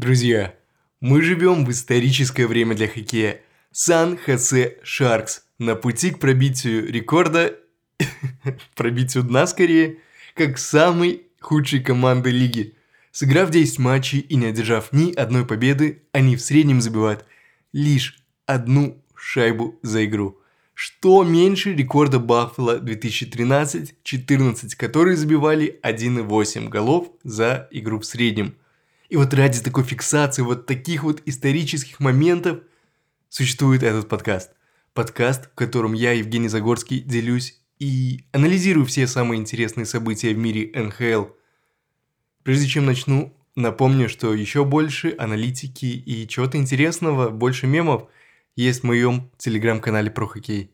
Друзья, мы живем в историческое время для хоккея. Сан-Хосе Шаркс на пути к пробитию рекорда, пробитию дна скорее, как самой худшей команды лиги. Сыграв 10 матчей и не одержав ни одной победы, они в среднем забивают лишь одну шайбу за игру. Что меньше рекорда Баффало 2013-14, которые забивали 1,8 голов за игру в среднем. И вот ради такой фиксации вот таких вот исторических моментов существует этот подкаст. Подкаст, в котором я, Евгений Загорский, делюсь и анализирую все самые интересные события в мире НХЛ. Прежде чем начну, напомню, что еще больше аналитики и чего-то интересного, больше мемов есть в моем телеграм-канале про хоккей.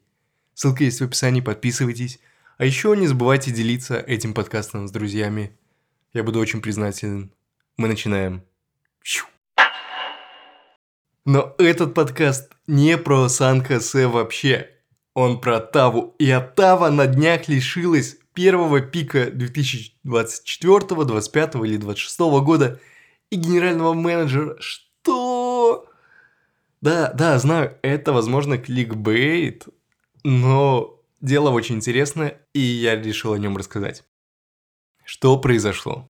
Ссылка есть в описании, подписывайтесь. А еще не забывайте делиться этим подкастом с друзьями. Я буду очень признателен мы начинаем. Но этот подкаст не про Сан-Хосе вообще. Он про Таву. И Оттава на днях лишилась первого пика 2024, 25 или 26 года и генерального менеджера. Что? Да, да, знаю, это, возможно, кликбейт, но дело очень интересное, и я решил о нем рассказать. Что произошло?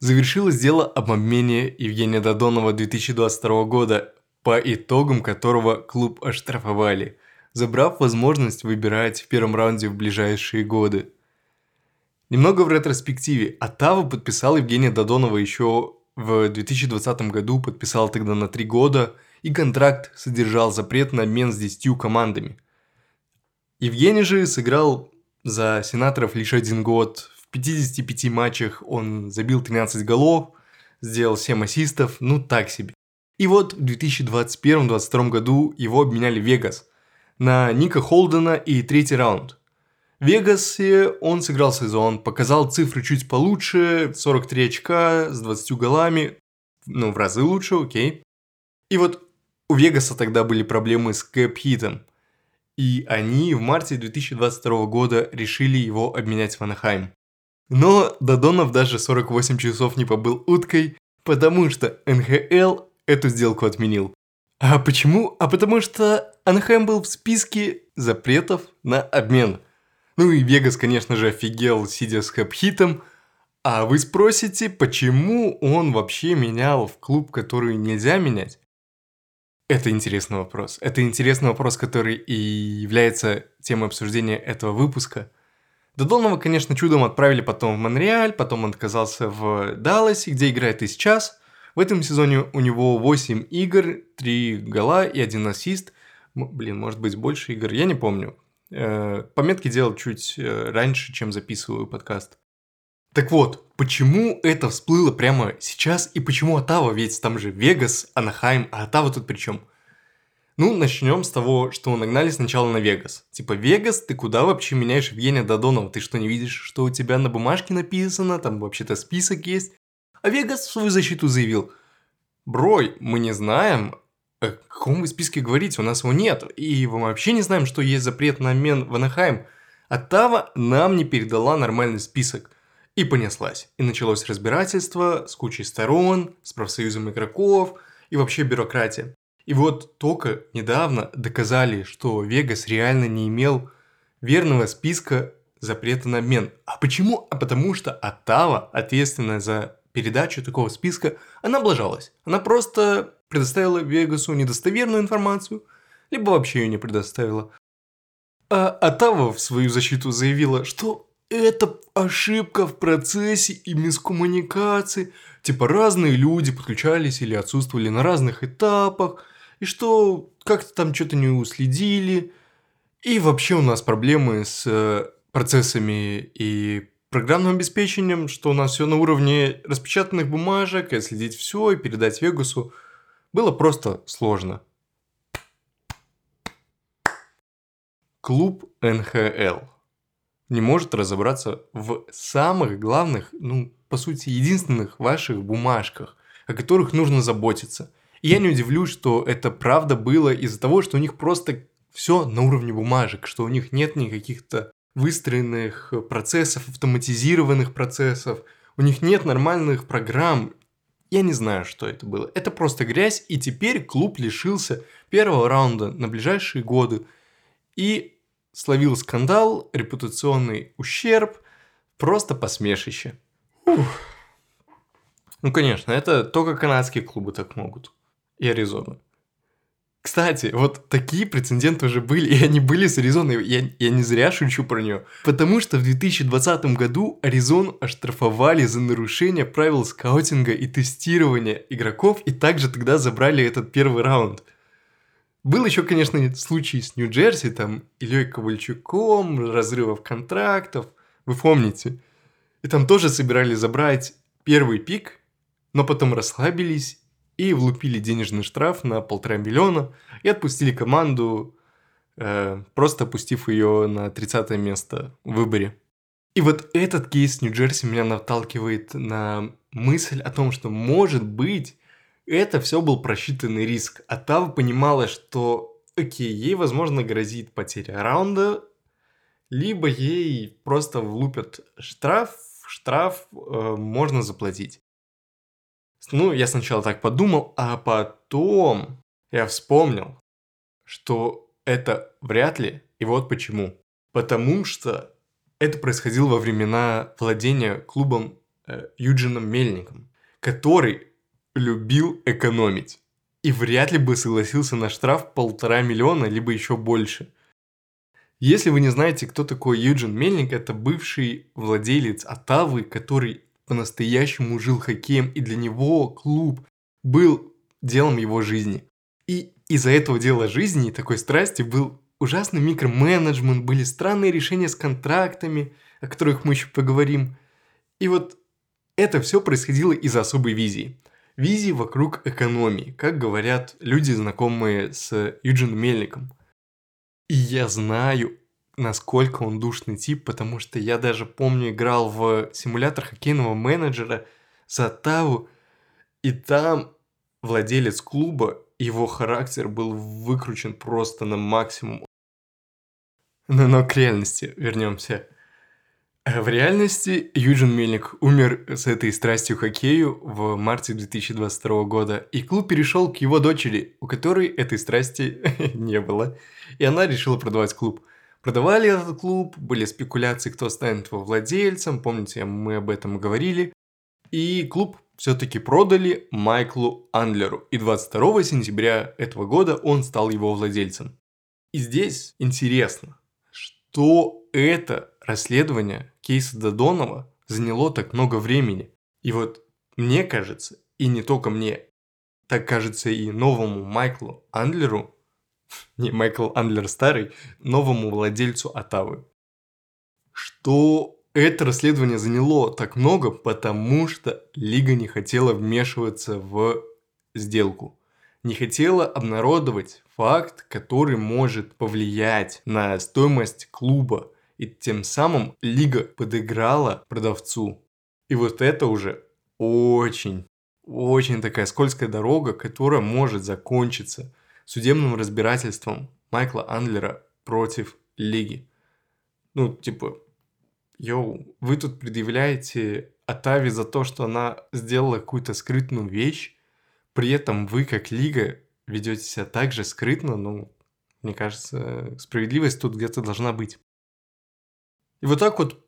Завершилось дело об обмене Евгения Додонова 2022 года, по итогам которого клуб оштрафовали, забрав возможность выбирать в первом раунде в ближайшие годы. Немного в ретроспективе. Атава подписал Евгения Додонова еще в 2020 году, подписал тогда на три года, и контракт содержал запрет на обмен с 10 командами. Евгений же сыграл за сенаторов лишь один год, в 55 матчах он забил 13 голов, сделал 7 ассистов, ну так себе. И вот в 2021-2022 году его обменяли в Вегас на Ника Холдена и третий раунд. В Вегасе он сыграл сезон, показал цифры чуть получше, 43 очка с 20 голами, ну в разы лучше, окей. И вот у Вегаса тогда были проблемы с cap hit ом. И они в марте 2022 года решили его обменять в Анахайм. Но Додонов даже 48 часов не побыл уткой, потому что НХЛ эту сделку отменил. А почему? А потому что Анахайм был в списке запретов на обмен. Ну и Вегас, конечно же, офигел, сидя с cap hit ом. А вы спросите, почему он вообще менял в клуб, который нельзя менять? Это интересный вопрос. Это интересный вопрос, который и является темой обсуждения этого выпуска – Додонова, конечно, чудом отправили потом в Монреаль, потом он оказался в Далласе, где играет и сейчас. В этом сезоне у него 8 игр, 3 гола и 1 ассист. Блин, может быть больше игр, я не помню. Э, пометки делал чуть э, раньше, чем записываю подкаст. Так вот, почему это всплыло прямо сейчас и почему Атава, ведь там же Вегас, Анахайм, а Атава тут при чем? Ну, начнем с того, что нагнали сначала на Вегас. Типа, Вегас, ты куда вообще меняешь Евгения Додонова? Ты что, не видишь, что у тебя на бумажке написано? Там вообще-то список есть. А Вегас в свою защиту заявил. Брой, мы не знаем, о каком вы списке говорите, у нас его нет. И мы вообще не знаем, что есть запрет на обмен в Анахайм. А Тава нам не передала нормальный список. И понеслась. И началось разбирательство с кучей сторон, с профсоюзом игроков и вообще бюрократия. И вот только недавно доказали, что Вегас реально не имел верного списка запрета на обмен. А почему? А потому что Оттава, ответственная за передачу такого списка, она облажалась. Она просто предоставила Вегасу недостоверную информацию, либо вообще ее не предоставила. А Оттава в свою защиту заявила, что это ошибка в процессе и мискоммуникации. Типа разные люди подключались или отсутствовали на разных этапах – и что как-то там что-то не уследили. И вообще у нас проблемы с э, процессами и программным обеспечением, что у нас все на уровне распечатанных бумажек, и отследить все и передать Вегасу было просто сложно. Клуб НХЛ не может разобраться в самых главных, ну, по сути, единственных ваших бумажках, о которых нужно заботиться. И я не удивлюсь, что это правда было из-за того, что у них просто все на уровне бумажек, что у них нет никаких-то выстроенных процессов, автоматизированных процессов, у них нет нормальных программ, Я не знаю, что это было. Это просто грязь, и теперь клуб лишился первого раунда на ближайшие годы. И словил скандал, репутационный ущерб, просто посмешище. Ух. Ну, конечно, это только канадские клубы так могут. И Аризона. Кстати, вот такие прецеденты уже были, и они были с Аризоной. Я, я не зря шучу про нее. Потому что в 2020 году Аризону оштрафовали за нарушение правил скаутинга и тестирования игроков, и также тогда забрали этот первый раунд. Был еще, конечно, случай с Нью-Джерси, там, Ильей Ковальчуком, разрывов контрактов, вы помните. И там тоже собирались забрать первый пик, но потом расслабились и влупили денежный штраф на полтора миллиона и отпустили команду, э, просто опустив ее на 30 место в выборе. И вот этот кейс Нью-Джерси меня наталкивает на мысль о том, что может быть это все был просчитанный риск. А Тава понимала, что окей, ей возможно грозит потеря раунда, либо ей просто влупят штраф, штраф э, можно заплатить. Ну, я сначала так подумал, а потом я вспомнил, что это вряд ли, и вот почему. Потому что это происходило во времена владения клубом э, Юджином Мельником, который любил экономить. И вряд ли бы согласился на штраф полтора миллиона, либо еще больше. Если вы не знаете, кто такой Юджин Мельник, это бывший владелец Атавы, который по-настоящему жил хоккеем, и для него клуб был делом его жизни. И из-за этого дела жизни, такой страсти, был ужасный микроменеджмент, были странные решения с контрактами, о которых мы еще поговорим. И вот это все происходило из-за особой визии. Визии вокруг экономии, как говорят люди, знакомые с Юджином Мельником. И я знаю насколько он душный тип, потому что я даже помню, играл в симулятор хоккейного менеджера за Таву, и там владелец клуба, его характер был выкручен просто на максимум. Но, но к реальности вернемся. В реальности Юджин Мельник умер с этой страстью хоккею в марте 2022 года, и клуб перешел к его дочери, у которой этой страсти не было, и она решила продавать клуб – Продавали этот клуб, были спекуляции, кто станет его владельцем, помните, мы об этом говорили. И клуб все-таки продали Майклу Андлеру, и 22 сентября этого года он стал его владельцем. И здесь интересно, что это расследование кейса Додонова заняло так много времени. И вот мне кажется, и не только мне, так кажется и новому Майклу Андлеру, не Майкл Андлер старый, новому владельцу Атавы. Что это расследование заняло так много, потому что Лига не хотела вмешиваться в сделку. Не хотела обнародовать факт, который может повлиять на стоимость клуба. И тем самым Лига подыграла продавцу. И вот это уже очень, очень такая скользкая дорога, которая может закончиться судебным разбирательством Майкла Андлера против Лиги. Ну, типа, йоу, вы тут предъявляете Атави за то, что она сделала какую-то скрытную вещь, при этом вы, как Лига, ведете себя так же скрытно, ну, мне кажется, справедливость тут где-то должна быть. И вот так вот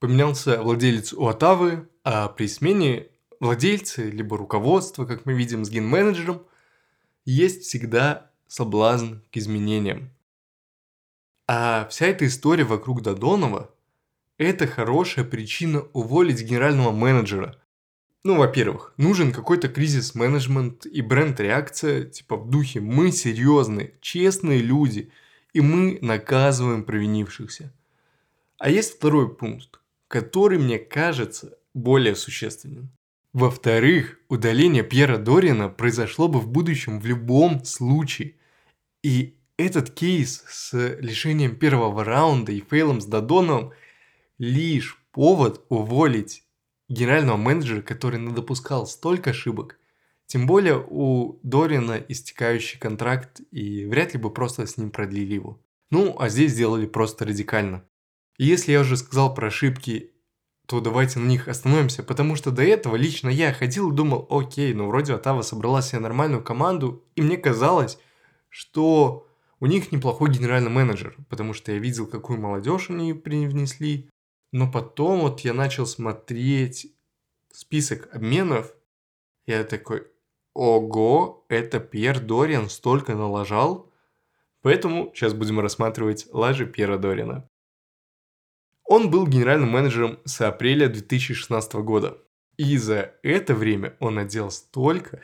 поменялся владелец у Атавы, а при смене владельцы, либо руководство, как мы видим с ген-менеджером – есть всегда соблазн к изменениям. А вся эта история вокруг Додонова – это хорошая причина уволить генерального менеджера. Ну, во-первых, нужен какой-то кризис-менеджмент и бренд-реакция, типа в духе «мы серьезные, честные люди, и мы наказываем провинившихся». А есть второй пункт, который мне кажется более существенным. Во-вторых, удаление Пьера Дориана произошло бы в будущем в любом случае. И этот кейс с лишением первого раунда и фейлом с Додоном лишь повод уволить генерального менеджера, который допускал столько ошибок. Тем более у Дорина истекающий контракт, и вряд ли бы просто с ним продлили его. Ну, а здесь сделали просто радикально. И если я уже сказал про ошибки то давайте на них остановимся, потому что до этого лично я ходил и думал, окей, ну вроде Атава собрала себе нормальную команду, и мне казалось, что у них неплохой генеральный менеджер, потому что я видел, какую молодежь они привнесли, но потом вот я начал смотреть список обменов, я такой, ого, это Пьер Дориан столько налажал, поэтому сейчас будем рассматривать лажи Пьера Дориана. Он был генеральным менеджером с апреля 2016 года. И за это время он отдел столько,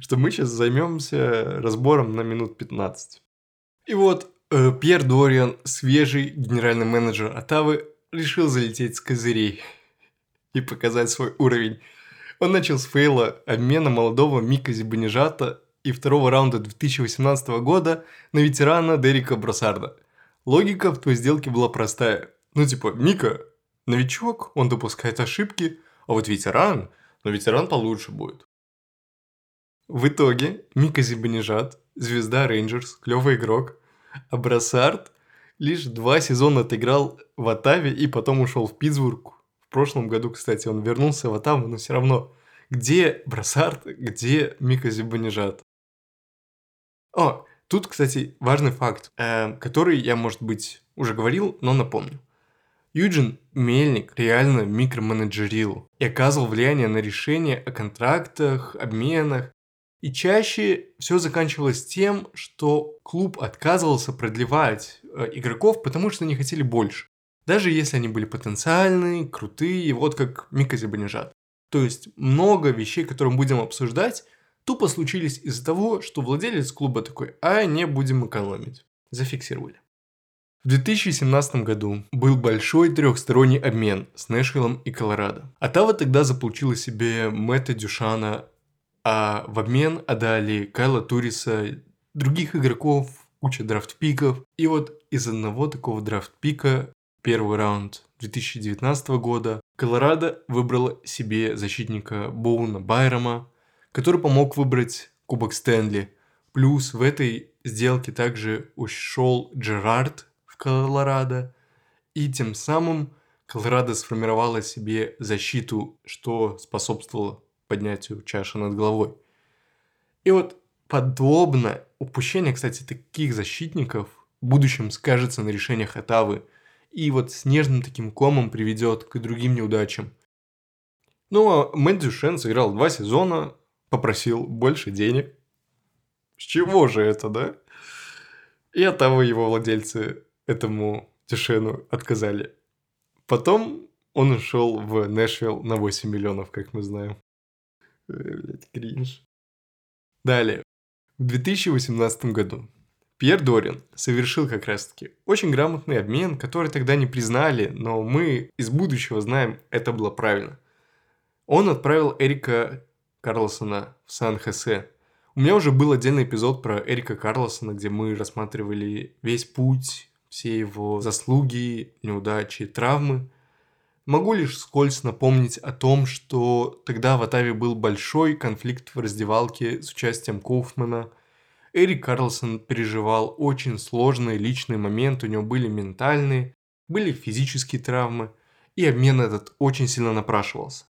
что мы сейчас займемся разбором на минут 15. И вот э, Пьер Дориан, свежий генеральный менеджер Атавы, решил залететь с козырей и показать свой уровень. Он начал с фейла обмена молодого Мика Зибанижата и второго раунда 2018 года на ветерана Дерека Бросарда – Логика в той сделке была простая. Ну типа, Мика, новичок, он допускает ошибки, а вот ветеран, но ветеран получше будет. В итоге Мика Зибанижат, звезда Рейнджерс, клевый игрок, а Брассард лишь два сезона отыграл в Атаве и потом ушел в Питтсбург. В прошлом году, кстати, он вернулся в Атаву, но все равно. Где Брассард, где Мика Зибанижат? О, Тут, кстати, важный факт, э, который я, может быть, уже говорил, но напомню. Юджин Мельник реально микроменеджерил и оказывал влияние на решения о контрактах, обменах. И чаще все заканчивалось тем, что клуб отказывался продлевать э, игроков, потому что не хотели больше. Даже если они были потенциальные, крутые, вот как Мика Зибанежат. То есть много вещей, которые мы будем обсуждать, тупо случились из-за того, что владелец клуба такой, а не будем экономить. Зафиксировали. В 2017 году был большой трехсторонний обмен с Нэшвиллом и Колорадо. Атава тогда заполучила себе Мэтта Дюшана, а в обмен отдали Кайла Туриса, других игроков, куча драфт-пиков. И вот из одного такого драфт-пика первый раунд 2019 года Колорадо выбрала себе защитника Боуна Байрома, который помог выбрать Кубок Стэнли. Плюс в этой сделке также ушел Джерард в Колорадо, и тем самым Колорадо сформировала себе защиту, что способствовало поднятию чаши над головой. И вот подобно упущение, кстати, таких защитников в будущем скажется на решениях Атавы и вот снежным таким комом приведет к другим неудачам. Ну а Мэтт Дюшен сыграл два сезона, попросил больше денег. С чего же это, да? И от того его владельцы этому Тишену отказали. Потом он ушел в Нэшвилл на 8 миллионов, как мы знаем. Э, блять, кринж. Далее. В 2018 году Пьер Дорин совершил как раз-таки очень грамотный обмен, который тогда не признали, но мы из будущего знаем, это было правильно. Он отправил Эрика Карлосона в Сан-Хосе. У меня уже был отдельный эпизод про Эрика Карлосона, где мы рассматривали весь путь, все его заслуги, неудачи, травмы. Могу лишь скользь напомнить о том, что тогда в Атаве был большой конфликт в раздевалке с участием Коуфмана. Эрик Карлсон переживал очень сложные личные моменты, у него были ментальные, были физические травмы, и обмен этот очень сильно напрашивался.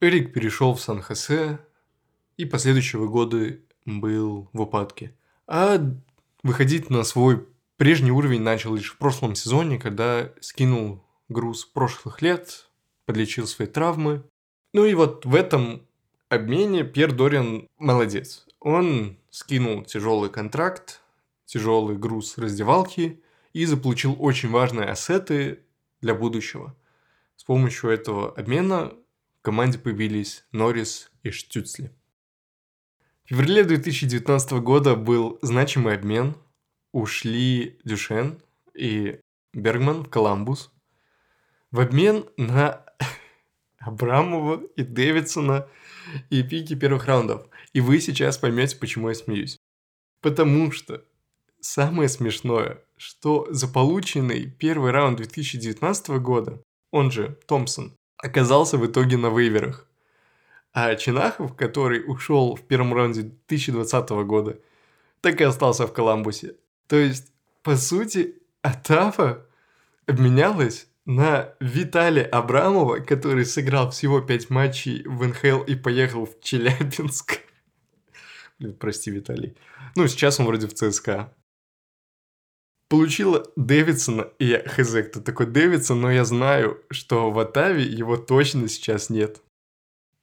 Эрик перешел в Сан-Хосе и последующие годы был в упадке. А выходить на свой прежний уровень начал лишь в прошлом сезоне, когда скинул груз прошлых лет, подлечил свои травмы. Ну и вот в этом обмене Пьер Дориан молодец. Он скинул тяжелый контракт, тяжелый груз раздевалки и заполучил очень важные ассеты для будущего. С помощью этого обмена в команде появились Норрис и Штюцли. В феврале 2019 года был значимый обмен. Ушли Дюшен и Бергман в Коламбус. В обмен на Абрамова и Дэвидсона и пики первых раундов. И вы сейчас поймете, почему я смеюсь. Потому что самое смешное, что за полученный первый раунд 2019 года, он же Томпсон, оказался в итоге на вейверах. А Чинахов, который ушел в первом раунде 2020 года, так и остался в Коламбусе. То есть, по сути, Атафа обменялась на Виталия Абрамова, который сыграл всего 5 матчей в НХЛ и поехал в Челябинск. Блин, прости, Виталий. Ну, сейчас он вроде в ЦСКА. Получила Дэвидсона, и я хз, кто такой Дэвидсон, но я знаю, что в Атаве его точно сейчас нет.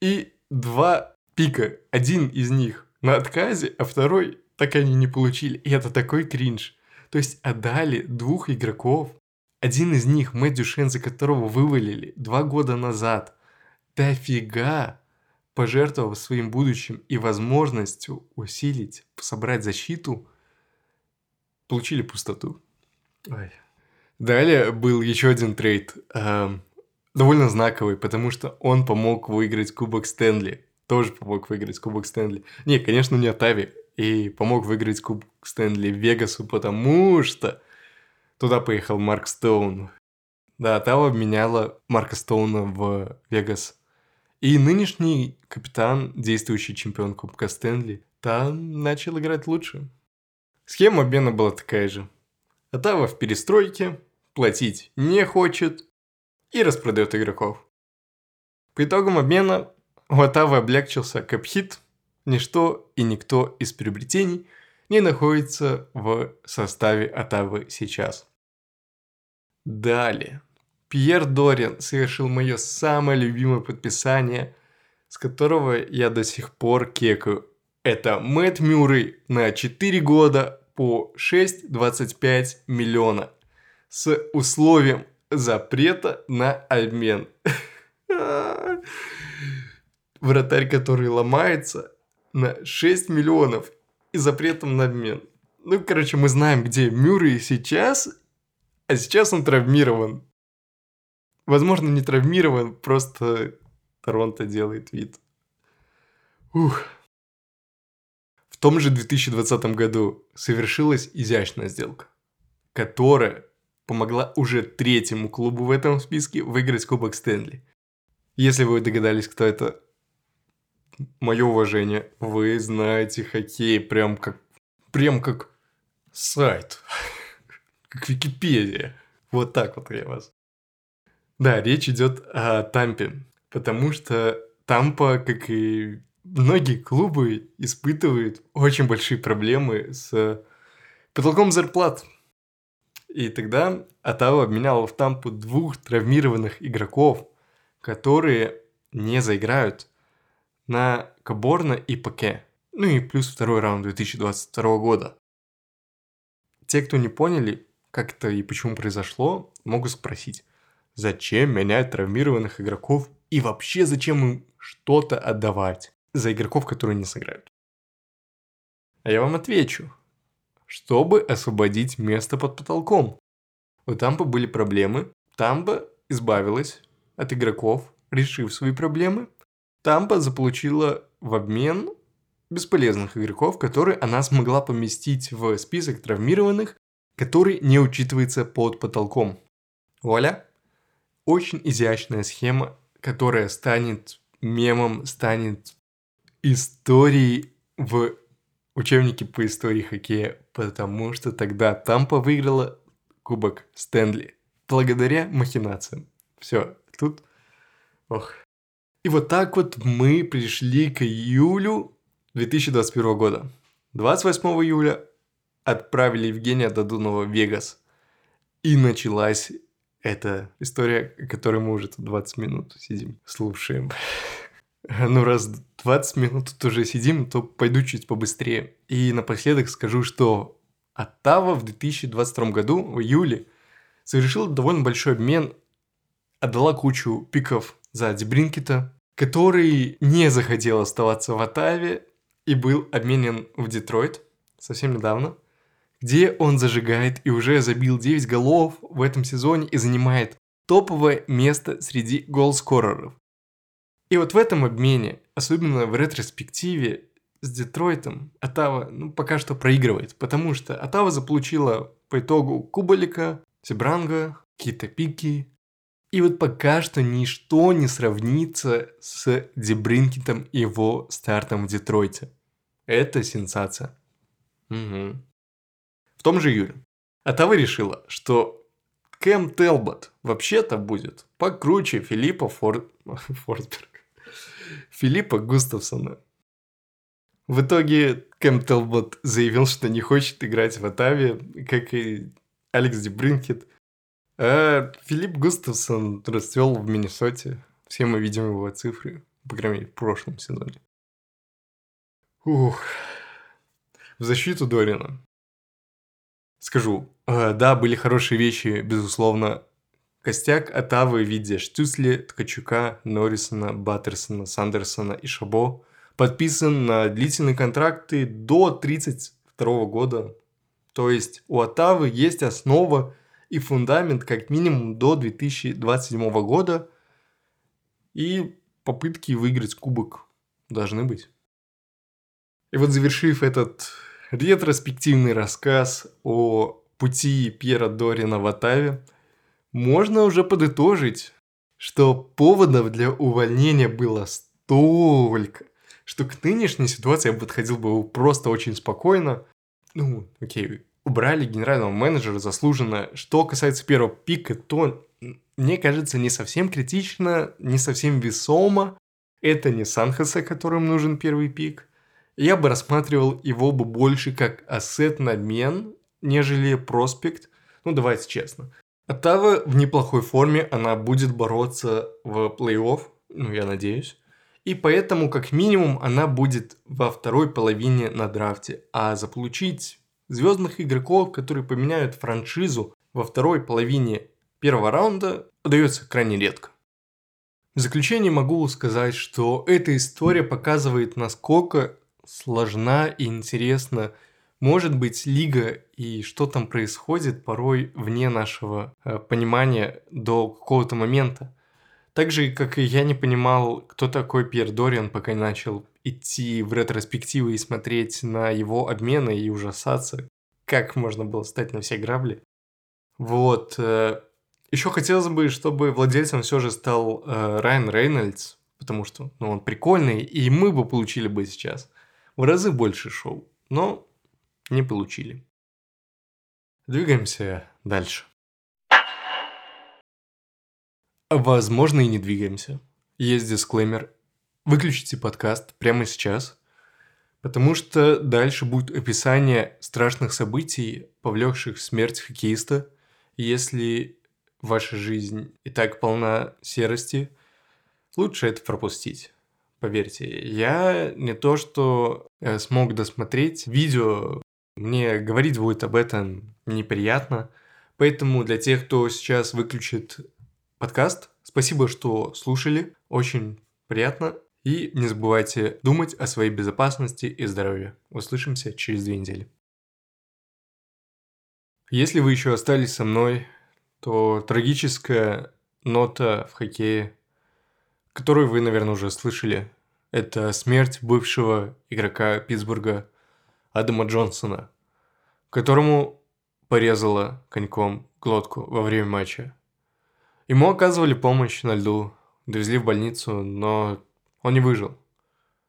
И два пика, один из них на отказе, а второй так они не получили. И это такой кринж. То есть отдали двух игроков, один из них, Дюшен, за которого вывалили два года назад, дофига пожертвовав своим будущим и возможностью усилить, собрать защиту, получили пустоту. Ой. Далее был еще один трейд, э, довольно знаковый, потому что он помог выиграть Кубок Стэнли. Тоже помог выиграть Кубок Стэнли. Не, конечно, не Атави. И помог выиграть Кубок Стэнли Вегасу, потому что туда поехал Марк Стоун. Да, Атава обменяла Марка Стоуна в Вегас. И нынешний капитан, действующий чемпион Кубка Стэнли, там начал играть лучше. Схема обмена была такая же. Атава в перестройке, платить не хочет и распродает игроков. По итогам обмена у Атавы облегчился капхит, ничто и никто из приобретений не находится в составе Атавы сейчас. Далее. Пьер Дориан совершил мое самое любимое подписание, с которого я до сих пор кекаю. Это Мэтт Мюррей на 4 года по 6,25 миллиона с условием запрета на обмен. Вратарь, который ломается на 6 миллионов и запретом на обмен. Ну, короче, мы знаем, где Мюррей сейчас, а сейчас он травмирован. Возможно, не травмирован, просто Торонто делает вид. Ух. Том же 2020 году совершилась изящная сделка, которая помогла уже третьему клубу в этом списке выиграть Кубок Стэнли. Если вы догадались, кто это, мое уважение, вы знаете хоккей прям как, прям как сайт, как Википедия. Вот так вот я вас. Да, речь идет о Тампе, потому что Тампа, как и многие клубы, испытывают очень большие проблемы с потолком зарплат. И тогда Атава обменял в Тампу двух травмированных игроков, которые не заиграют на Каборна и Паке. Ну и плюс второй раунд 2022 года. Те, кто не поняли, как это и почему произошло, могут спросить, Зачем менять травмированных игроков и вообще зачем им что-то отдавать за игроков, которые не сыграют? А я вам отвечу. Чтобы освободить место под потолком. У Тампа были проблемы. Тампа избавилась от игроков, решив свои проблемы. Тампа заполучила в обмен бесполезных игроков, которые она смогла поместить в список травмированных, который не учитывается под потолком. Вуаля! очень изящная схема, которая станет мемом, станет историей в учебнике по истории хоккея, потому что тогда Тампа выиграла Кубок Стэнли благодаря махинациям. Все, тут... Ох. И вот так вот мы пришли к июлю 2021 года. 28 июля отправили Евгения Дадунова в Вегас. И началась это история, которой мы уже тут 20 минут сидим, слушаем. Ну, раз 20 минут тут уже сидим, то пойду чуть побыстрее. И напоследок скажу, что Оттава в 2022 году, в июле, совершила довольно большой обмен, отдала кучу пиков за Дебринкета, который не захотел оставаться в Оттаве и был обменен в Детройт совсем недавно где он зажигает и уже забил 9 голов в этом сезоне и занимает топовое место среди голскореров. И вот в этом обмене, особенно в ретроспективе с Детройтом, Атава ну, пока что проигрывает, потому что Атава заполучила по итогу Кубалика, Себранга, какие-то пики. И вот пока что ничто не сравнится с Дебринкетом и его стартом в Детройте. Это сенсация. Угу том же июле Атава решила, что Кэм Телбот вообще-то будет покруче Филиппа Фор... Форсберга. Филиппа Густавсона. В итоге Кэм Телбот заявил, что не хочет играть в Атаве, как и Алекс Дебринкет. А Филипп Густавсон расцвел в Миннесоте. Все мы видим его цифры, по крайней мере, в прошлом сезоне. Ух. В защиту Дорина. Скажу, э, да, были хорошие вещи, безусловно. Костяк Атавы в виде Штюсли, Ткачука, Норрисона, Баттерсона, Сандерсона и Шабо подписан на длительные контракты до 32 года. То есть у Атавы есть основа и фундамент как минимум до 2027 года. И попытки выиграть кубок должны быть. И вот завершив этот ретроспективный рассказ о пути Пьера Дорина в Атаве, можно уже подытожить, что поводов для увольнения было столько, что к нынешней ситуации я подходил бы просто очень спокойно. Ну, окей, убрали генерального менеджера заслуженно. Что касается первого пика, то, мне кажется, не совсем критично, не совсем весомо. Это не Сан-Хосе, которым нужен первый пик. Я бы рассматривал его бы больше как ассет на обмен, нежели проспект. Ну, давайте честно. Оттава в неплохой форме, она будет бороться в плей-офф, ну, я надеюсь. И поэтому, как минимум, она будет во второй половине на драфте. А заполучить звездных игроков, которые поменяют франшизу во второй половине первого раунда, удается крайне редко. В заключение могу сказать, что эта история показывает, насколько сложна и интересна может быть лига и что там происходит порой вне нашего э, понимания до какого-то момента. Так же, как и я не понимал, кто такой Пьер Дориан, пока не начал идти в ретроспективы и смотреть на его обмены и ужасаться, как можно было стать на все грабли. Вот. Э, Еще хотелось бы, чтобы владельцем все же стал э, Райан Рейнольдс, потому что ну, он прикольный, и мы бы получили бы сейчас в разы больше шоу. Но не получили. Двигаемся дальше. Возможно, и не двигаемся. Есть дисклеймер. Выключите подкаст прямо сейчас, потому что дальше будет описание страшных событий, повлекших смерть хоккеиста. Если ваша жизнь и так полна серости, лучше это пропустить. Поверьте, я не то что э, смог досмотреть видео, мне говорить будет об этом неприятно. Поэтому для тех, кто сейчас выключит подкаст. Спасибо, что слушали. Очень приятно. И не забывайте думать о своей безопасности и здоровье. Услышимся через две недели. Если вы еще остались со мной, то трагическая нота в хоккее, которую вы, наверное, уже слышали, это смерть бывшего игрока Питтсбурга Адама Джонсона, которому порезала коньком глотку во время матча. Ему оказывали помощь на льду, довезли в больницу, но он не выжил.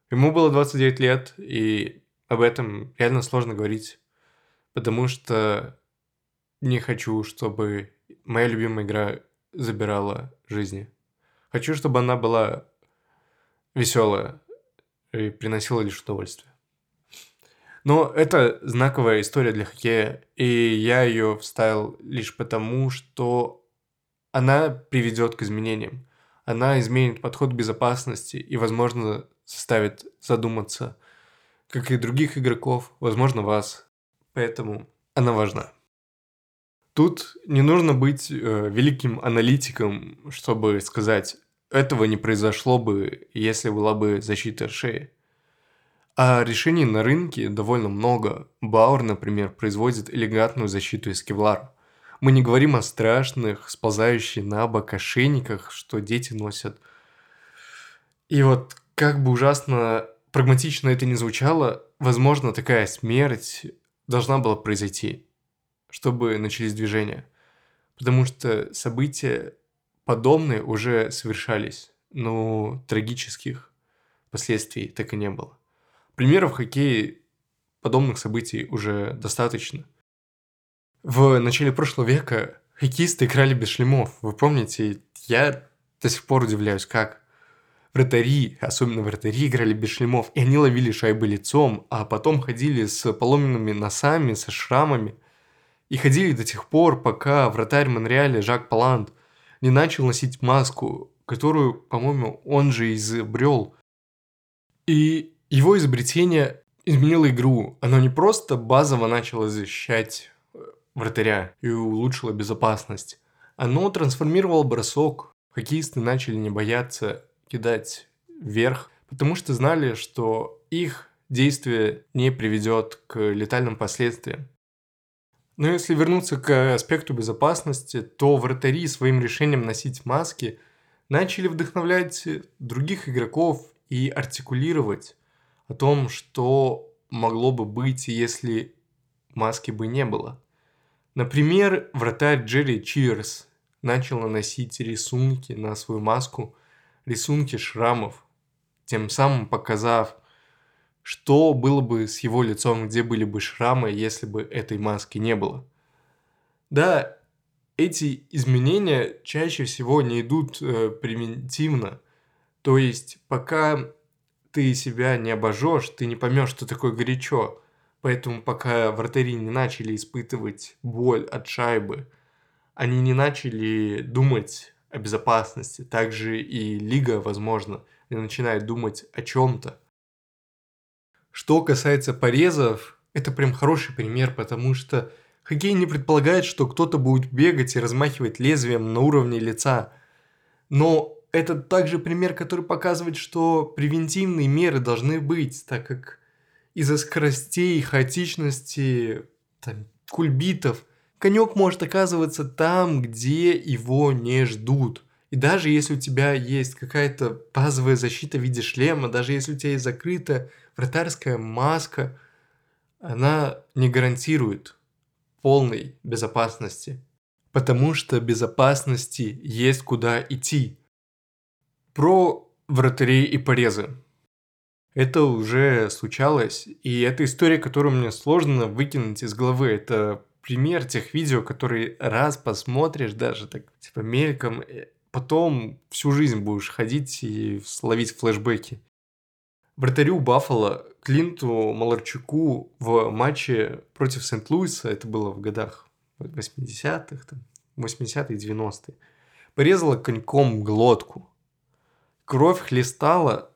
Ему было 29 лет, и об этом реально сложно говорить, потому что не хочу, чтобы моя любимая игра забирала жизни. Хочу, чтобы она была веселая и приносила лишь удовольствие. Но это знаковая история для хоккея, и я ее вставил лишь потому, что она приведет к изменениям. Она изменит подход к безопасности и, возможно, заставит задуматься, как и других игроков, возможно, вас. Поэтому она важна. Тут не нужно быть э, великим аналитиком, чтобы сказать, этого не произошло бы, если была бы защита шеи. А решений на рынке довольно много. Бауэр, например, производит элегантную защиту из кевлара. Мы не говорим о страшных, сползающих на бок ошейниках, что дети носят. И вот как бы ужасно прагматично это не звучало, возможно, такая смерть должна была произойти, чтобы начались движения. Потому что события подобные уже совершались, но трагических последствий так и не было. Примеров в хоккее подобных событий уже достаточно – в начале прошлого века хоккеисты играли без шлемов. Вы помните, я до сих пор удивляюсь, как вратари, особенно вратари, играли без шлемов, и они ловили шайбы лицом, а потом ходили с поломенными носами, со шрамами. И ходили до тех пор, пока вратарь Монреаля Жак Палант не начал носить маску, которую, по-моему, он же изобрел. И его изобретение изменило игру. Оно не просто базово начало защищать э, вратаря и улучшило безопасность. Оно трансформировало бросок. Хоккеисты начали не бояться кидать вверх, потому что знали, что их действие не приведет к летальным последствиям. Но если вернуться к аспекту безопасности, то вратари своим решением носить маски начали вдохновлять других игроков и артикулировать о том, что могло бы быть, если маски бы не было. Например, вратарь Джерри Чирс начал наносить рисунки на свою маску – рисунки шрамов, тем самым показав, что было бы с его лицом, где были бы шрамы, если бы этой маски не было. Да, эти изменения чаще всего не идут э, примитивно. То есть, пока ты себя не обожжешь, ты не поймешь, что такое горячо. Поэтому пока вратари не начали испытывать боль от шайбы, они не начали думать о безопасности. Также и лига, возможно, начинает думать о чем-то. Что касается порезов, это прям хороший пример, потому что хоккей не предполагает, что кто-то будет бегать и размахивать лезвием на уровне лица. Но это также пример, который показывает, что превентивные меры должны быть, так как из-за скоростей, хаотичности, там, кульбитов – конек может оказываться там, где его не ждут. И даже если у тебя есть какая-то базовая защита в виде шлема, даже если у тебя есть закрытая вратарская маска, она не гарантирует полной безопасности. Потому что безопасности есть куда идти. Про вратарей и порезы. Это уже случалось, и это история, которую мне сложно выкинуть из головы. Это пример тех видео, которые раз посмотришь даже так, типа мельком, э, потом всю жизнь будешь ходить и словить флешбеки. Вратарю Баффало Клинту Маларчуку в матче против Сент-Луиса, это было в годах 80-х, там, 80-е, 90-е, порезала коньком глотку. Кровь хлестала,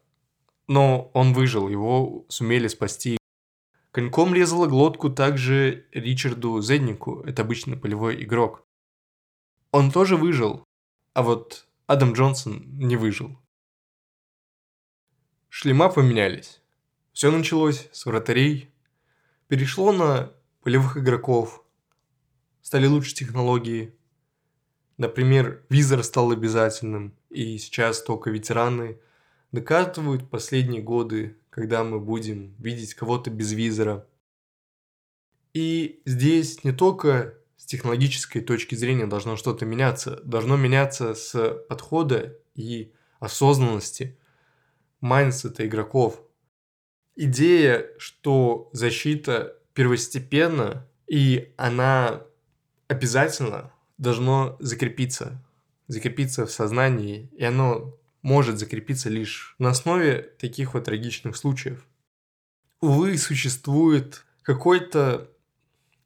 но он выжил, его сумели спасти Коньком резала глотку также Ричарду Зеднику, это обычный полевой игрок. Он тоже выжил, а вот Адам Джонсон не выжил. Шлема поменялись. Все началось с вратарей, перешло на полевых игроков, стали лучше технологии. Например, визор стал обязательным, и сейчас только ветераны докатывают последние годы когда мы будем видеть кого-то без визора. И здесь не только с технологической точки зрения должно что-то меняться, должно меняться с подхода и осознанности mindset а игроков. Идея, что защита первостепенна, и она обязательно должно закрепиться, закрепиться в сознании, и оно может закрепиться лишь на основе таких вот трагичных случаев. Увы, существует какой-то,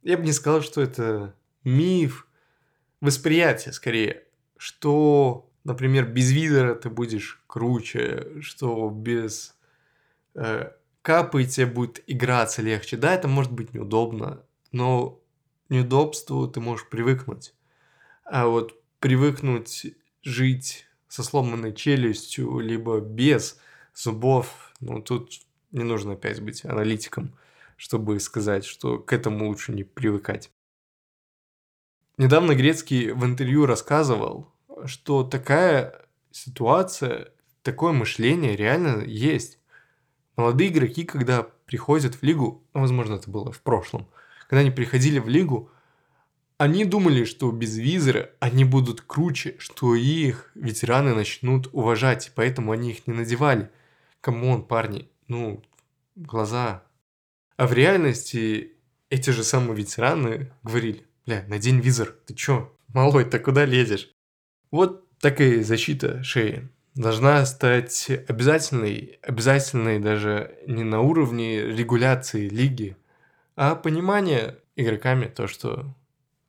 я бы не сказал, что это миф, восприятие скорее, что, например, без визора ты будешь круче, что без э, капы тебе будет играться легче. Да, это может быть неудобно, но неудобству ты можешь привыкнуть. А вот привыкнуть жить со сломанной челюстью, либо без зубов. Ну, тут не нужно опять быть аналитиком, чтобы сказать, что к этому лучше не привыкать. Недавно Грецкий в интервью рассказывал, что такая ситуация, такое мышление реально есть. Молодые игроки, когда приходят в лигу, ну, возможно, это было в прошлом, когда они приходили в лигу, они думали, что без визора они будут круче, что их ветераны начнут уважать, поэтому они их не надевали. Come on, парни, ну, глаза. А в реальности эти же самые ветераны говорили, бля, надень визор, ты чё? Малой, ты куда лезешь? Вот такая защита шеи должна стать обязательной, обязательной даже не на уровне регуляции лиги, а понимание игроками то, что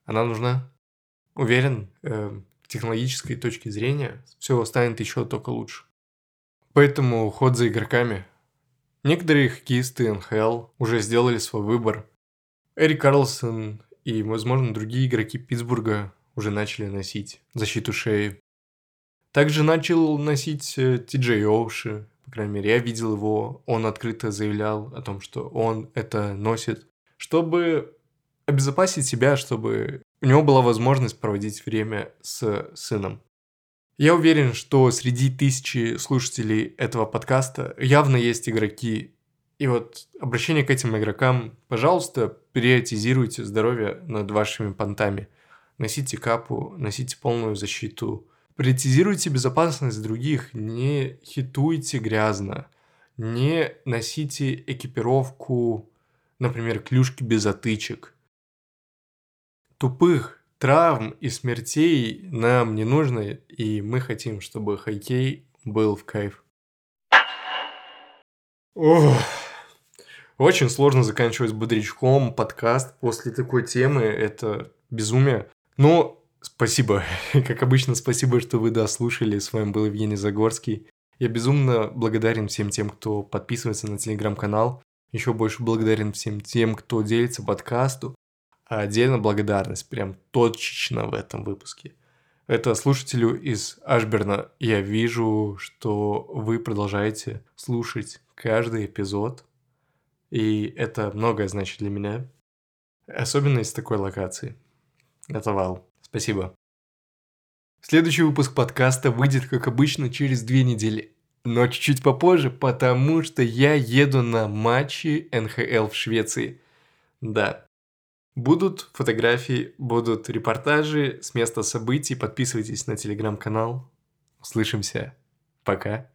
она нужна. Уверен, э, технологической точки зрения все станет еще только лучше. Поэтому уход за игроками. Некоторые хоккеисты НХЛ уже сделали свой выбор. Эрик Карлсон и, возможно, другие игроки Питтсбурга уже начали носить защиту шеи. Также начал носить э, Ти Джей Оуши, по крайней мере, я видел его, он открыто заявлял о том, что он это носит, чтобы обезопасить себя, чтобы у него была возможность проводить время с сыном. Я уверен, что среди тысячи слушателей этого подкаста явно есть игроки. И вот обращение к этим игрокам, пожалуйста, приоритизируйте здоровье над вашими понтами. Носите капу, носите полную защиту, Приоритизируйте безопасность других, не хитуйте грязно, не носите экипировку, например, клюшки без отычек. Тупых травм и смертей нам не нужно, и мы хотим, чтобы хоккей был в кайф. Ох. Очень сложно заканчивать бодрячком подкаст после такой темы. Это безумие. Но Спасибо. Как обычно, спасибо, что вы дослушали. С вами был Евгений Загорский. Я безумно благодарен всем тем, кто подписывается на телеграм-канал. Еще больше благодарен всем тем, кто делится подкасту. А отдельно благодарность прям точечно в этом выпуске. Это слушателю из Ашберна. Я вижу, что вы продолжаете слушать каждый эпизод. И это многое значит для меня. Особенно из такой локации. Это вау. Спасибо. Следующий выпуск подкаста выйдет, как обычно, через две недели. Но чуть-чуть попозже, потому что я еду на матчи НХЛ в Швеции. Да. Будут фотографии, будут репортажи с места событий. Подписывайтесь на телеграм-канал. Услышимся. Пока.